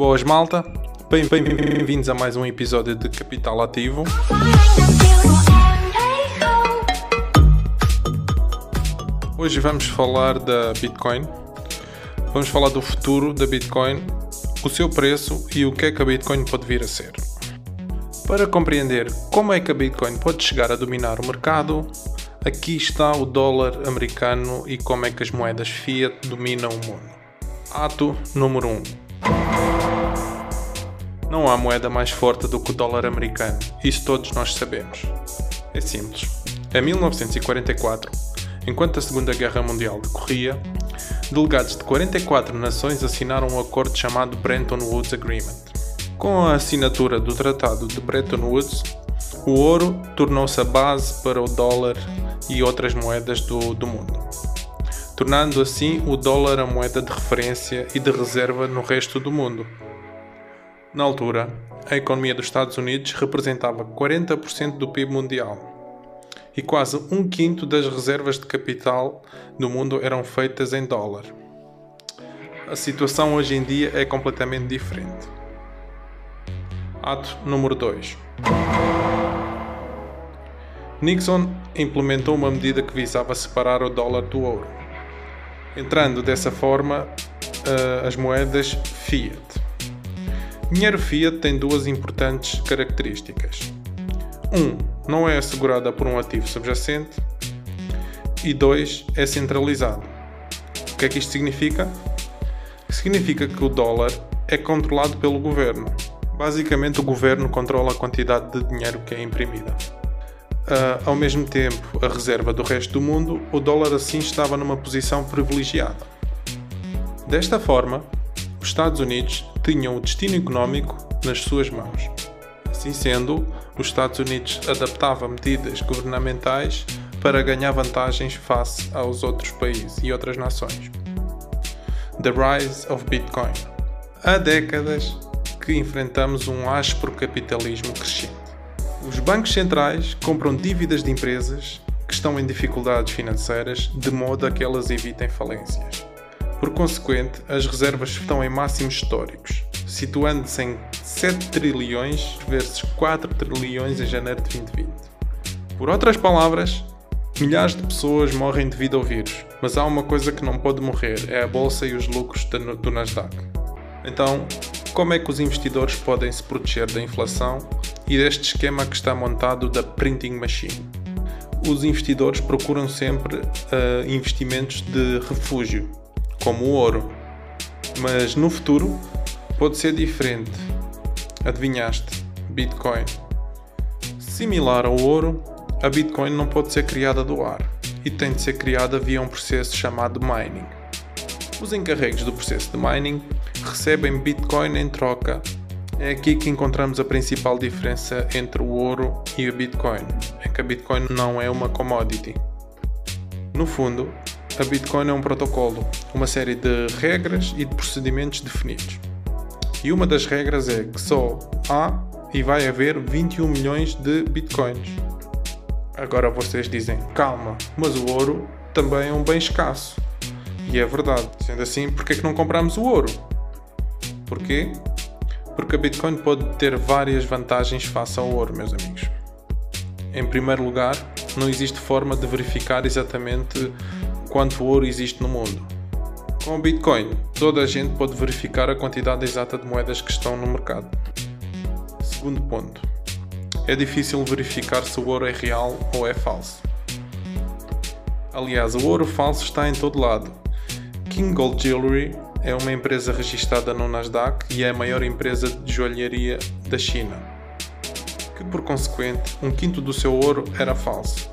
Boas malta, bem-vindos a mais um episódio de Capital Ativo. Hoje vamos falar da Bitcoin. Vamos falar do futuro da Bitcoin, o seu preço e o que é que a Bitcoin pode vir a ser. Para compreender como é que a Bitcoin pode chegar a dominar o mercado, aqui está o dólar americano e como é que as moedas fiat dominam o mundo. Ato número 1. Não há moeda mais forte do que o dólar americano, isso todos nós sabemos. É simples. Em 1944, enquanto a Segunda Guerra Mundial decorria, delegados de 44 nações assinaram um acordo chamado Bretton Woods Agreement. Com a assinatura do Tratado de Bretton Woods, o ouro tornou-se a base para o dólar e outras moedas do, do mundo, tornando assim o dólar a moeda de referência e de reserva no resto do mundo. Na altura, a economia dos Estados Unidos representava 40% do PIB mundial e quase um quinto das reservas de capital do mundo eram feitas em dólar. A situação hoje em dia é completamente diferente. Ato número 2. Nixon implementou uma medida que visava separar o dólar do ouro, entrando dessa forma uh, as moedas fiat. Dinheiro fiat tem duas importantes características. Um, não é assegurada por um ativo subjacente. E dois, é centralizado. O que é que isto significa? Significa que o dólar é controlado pelo governo. Basicamente, o governo controla a quantidade de dinheiro que é imprimida. Uh, ao mesmo tempo, a reserva do resto do mundo, o dólar assim estava numa posição privilegiada. Desta forma, os Estados Unidos tinham o destino económico nas suas mãos. Assim sendo, os Estados Unidos adaptavam medidas governamentais para ganhar vantagens face aos outros países e outras nações. The Rise of Bitcoin. Há décadas que enfrentamos um áspero capitalismo crescente. Os bancos centrais compram dívidas de empresas que estão em dificuldades financeiras de modo a que elas evitem falências. Por consequente, as reservas estão em máximos históricos, situando-se em 7 trilhões versus 4 trilhões em janeiro de 2020. Por outras palavras, milhares de pessoas morrem devido ao vírus, mas há uma coisa que não pode morrer: é a bolsa e os lucros do Nasdaq. Então, como é que os investidores podem se proteger da inflação e deste esquema que está montado da printing machine? Os investidores procuram sempre uh, investimentos de refúgio, como o ouro. Mas no futuro pode ser diferente. Adivinhaste? Bitcoin. Similar ao ouro, a Bitcoin não pode ser criada do ar e tem de ser criada via um processo chamado mining. Os encarregues do processo de mining recebem Bitcoin em troca. É aqui que encontramos a principal diferença entre o ouro e a Bitcoin, é que a Bitcoin não é uma commodity. No fundo, a Bitcoin é um protocolo, uma série de regras e de procedimentos definidos. E uma das regras é que só há e vai haver 21 milhões de Bitcoins. Agora vocês dizem, calma, mas o ouro também é um bem escasso. E é verdade. Sendo assim, por que é que não compramos o ouro? Porquê? Porque a Bitcoin pode ter várias vantagens face ao ouro, meus amigos. Em primeiro lugar, não existe forma de verificar exatamente quanto ouro existe no mundo. Com o Bitcoin, toda a gente pode verificar a quantidade exata de moedas que estão no mercado. Segundo ponto, é difícil verificar se o ouro é real ou é falso. Aliás, o ouro falso está em todo lado. King Gold Jewelry é uma empresa registrada no Nasdaq e é a maior empresa de joalharia da China, que por consequente, um quinto do seu ouro era falso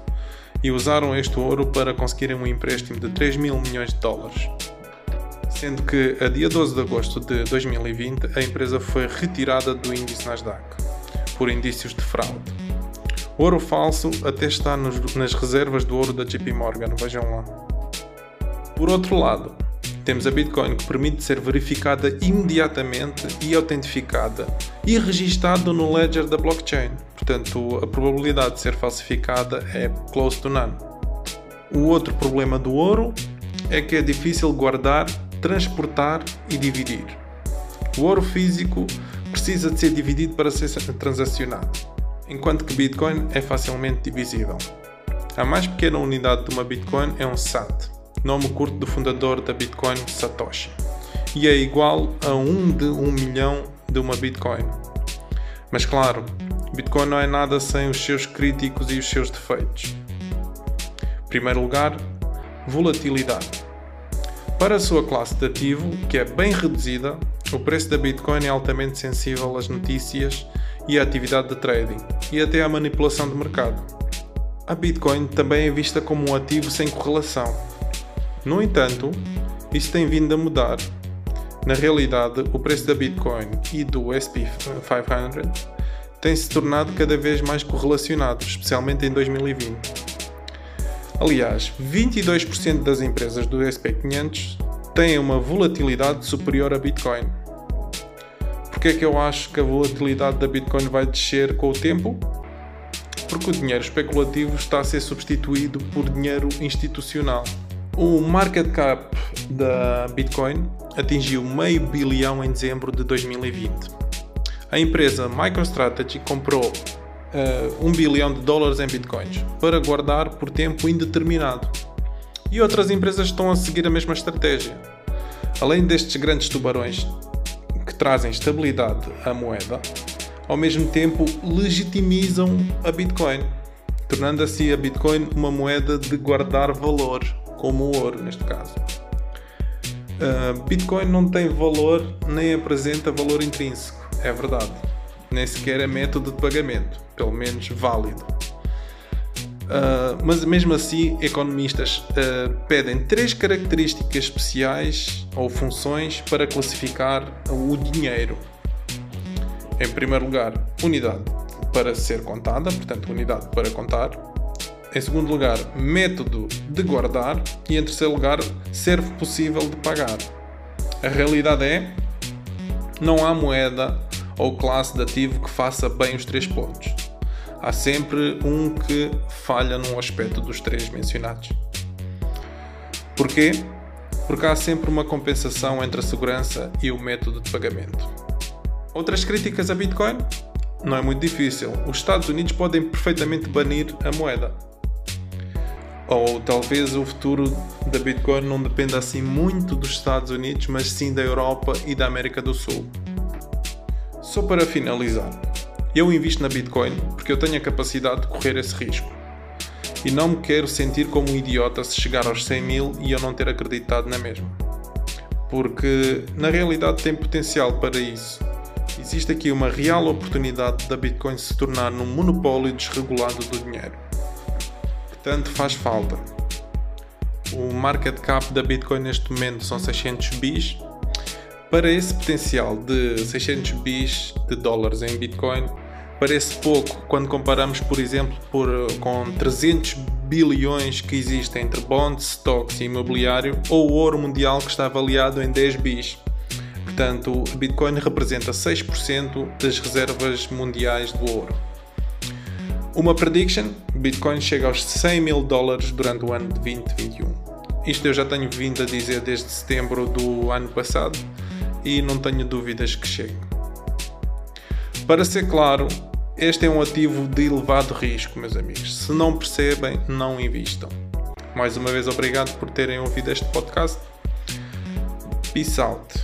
e usaram este ouro para conseguirem um empréstimo de 3 mil milhões de dólares. Sendo que, a dia 12 de agosto de 2020, a empresa foi retirada do índice Nasdaq por indícios de fraude. Ouro falso até está nos, nas reservas do ouro da JP Morgan, vejam lá. Por outro lado, temos a Bitcoin que permite ser verificada imediatamente e autentificada e registada no ledger da blockchain. Portanto, a probabilidade de ser falsificada é close to none. O outro problema do ouro é que é difícil guardar, transportar e dividir. O ouro físico precisa de ser dividido para ser transacionado, enquanto que Bitcoin é facilmente divisível. A mais pequena unidade de uma Bitcoin é um SAT, nome curto do fundador da Bitcoin, Satoshi, e é igual a um de um milhão de uma Bitcoin. Mas claro, Bitcoin não é nada sem os seus críticos e os seus defeitos. Em primeiro lugar, volatilidade. Para a sua classe de ativo, que é bem reduzida, o preço da Bitcoin é altamente sensível às notícias e à atividade de trading e até à manipulação de mercado. A Bitcoin também é vista como um ativo sem correlação. No entanto, isso tem vindo a mudar. Na realidade, o preço da Bitcoin e do SP500 tem se tornado cada vez mais correlacionado, especialmente em 2020. Aliás, 22% das empresas do SP500 têm uma volatilidade superior a Bitcoin. Porquê é que eu acho que a volatilidade da Bitcoin vai descer com o tempo? Porque o dinheiro especulativo está a ser substituído por dinheiro institucional. O market cap da Bitcoin atingiu meio bilhão em dezembro de 2020 a empresa MicroStrategy comprou uh, bilhão de dólares em bitcoins para guardar por tempo indeterminado. E outras empresas estão a seguir a mesma estratégia. Além destes grandes tubarões que trazem estabilidade à moeda, ao mesmo tempo legitimizam a Bitcoin, tornando assim a Bitcoin uma moeda de guardar valor, como o ouro neste caso. Uh, Bitcoin não tem valor nem apresenta valor intrínseco é verdade. Nem sequer é método de pagamento, pelo menos válido. Uh, mas mesmo assim, economistas uh, pedem três características especiais ou funções para classificar o dinheiro. Em primeiro lugar, unidade para ser contada, portanto, unidade para contar. Em segundo lugar, método de guardar. E em terceiro lugar, ser possível de pagar. A realidade é: não há moeda ou classe de ativo que faça bem os três pontos. Há sempre um que falha num aspecto dos três mencionados. Porquê? Porque há sempre uma compensação entre a segurança e o método de pagamento. Outras críticas a Bitcoin? Não é muito difícil. Os Estados Unidos podem perfeitamente banir a moeda. Ou talvez o futuro da Bitcoin não dependa assim muito dos Estados Unidos, mas sim da Europa e da América do Sul. Só para finalizar, eu invisto na Bitcoin porque eu tenho a capacidade de correr esse risco. E não me quero sentir como um idiota se chegar aos 100 mil e eu não ter acreditado na mesma. Porque na realidade tem potencial para isso. Existe aqui uma real oportunidade da Bitcoin se tornar num monopólio desregulado do dinheiro. Portanto, faz falta. O market cap da Bitcoin neste momento são 600 bis para esse potencial de 600 bis de dólares em Bitcoin, parece pouco quando comparamos, por exemplo, por, com 300 bilhões que existem entre bonds, stocks e imobiliário ou o ouro mundial que está avaliado em 10 bis. Portanto, a Bitcoin representa 6% das reservas mundiais do ouro. Uma prediction: Bitcoin chega aos 100 mil dólares durante o ano de 2021. Isto eu já tenho vindo a dizer desde setembro do ano passado e não tenho dúvidas que chegue. Para ser claro, este é um ativo de elevado risco, meus amigos. Se não percebem, não invistam. Mais uma vez, obrigado por terem ouvido este podcast. Peace out.